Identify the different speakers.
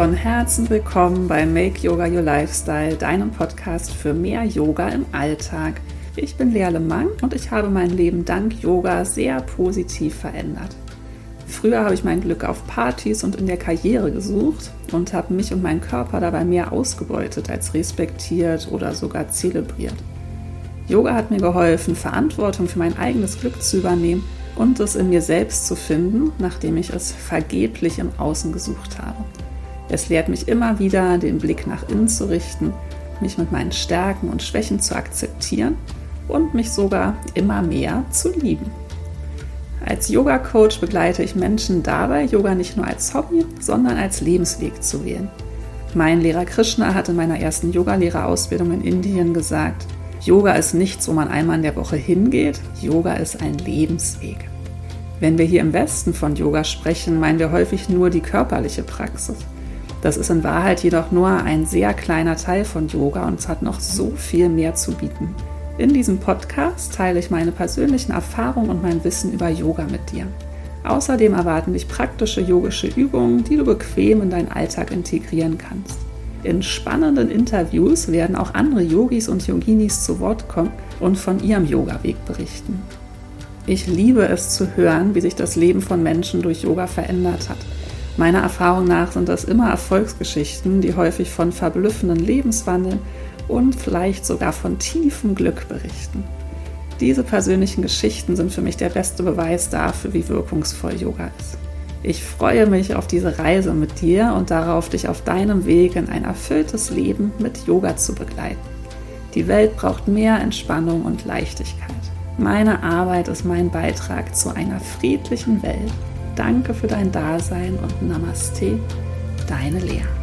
Speaker 1: von Herzen willkommen bei Make Yoga Your Lifestyle, deinem Podcast für mehr Yoga im Alltag. Ich bin Lea Lemang und ich habe mein Leben dank Yoga sehr positiv verändert. Früher habe ich mein Glück auf Partys und in der Karriere gesucht und habe mich und meinen Körper dabei mehr ausgebeutet als respektiert oder sogar zelebriert. Yoga hat mir geholfen, Verantwortung für mein eigenes Glück zu übernehmen und es in mir selbst zu finden, nachdem ich es vergeblich im Außen gesucht habe. Es lehrt mich immer wieder, den Blick nach innen zu richten, mich mit meinen Stärken und Schwächen zu akzeptieren und mich sogar immer mehr zu lieben. Als Yoga-Coach begleite ich Menschen dabei, Yoga nicht nur als Hobby, sondern als Lebensweg zu wählen. Mein Lehrer Krishna hat in meiner ersten Yogalehrerausbildung in Indien gesagt, Yoga ist nichts, wo man einmal in der Woche hingeht, Yoga ist ein Lebensweg. Wenn wir hier im Westen von Yoga sprechen, meinen wir häufig nur die körperliche Praxis. Das ist in Wahrheit jedoch nur ein sehr kleiner Teil von Yoga und es hat noch so viel mehr zu bieten. In diesem Podcast teile ich meine persönlichen Erfahrungen und mein Wissen über Yoga mit dir. Außerdem erwarten dich praktische yogische Übungen, die du bequem in deinen Alltag integrieren kannst. In spannenden Interviews werden auch andere Yogis und Yoginis zu Wort kommen und von ihrem Yoga-Weg berichten. Ich liebe es zu hören, wie sich das Leben von Menschen durch Yoga verändert hat. Meiner Erfahrung nach sind das immer Erfolgsgeschichten, die häufig von verblüffenden Lebenswandeln und vielleicht sogar von tiefem Glück berichten. Diese persönlichen Geschichten sind für mich der beste Beweis dafür, wie wirkungsvoll Yoga ist. Ich freue mich auf diese Reise mit dir und darauf, dich auf deinem Weg in ein erfülltes Leben mit Yoga zu begleiten. Die Welt braucht mehr Entspannung und Leichtigkeit. Meine Arbeit ist mein Beitrag zu einer friedlichen Welt. Danke für dein Dasein und Namaste, deine Lea.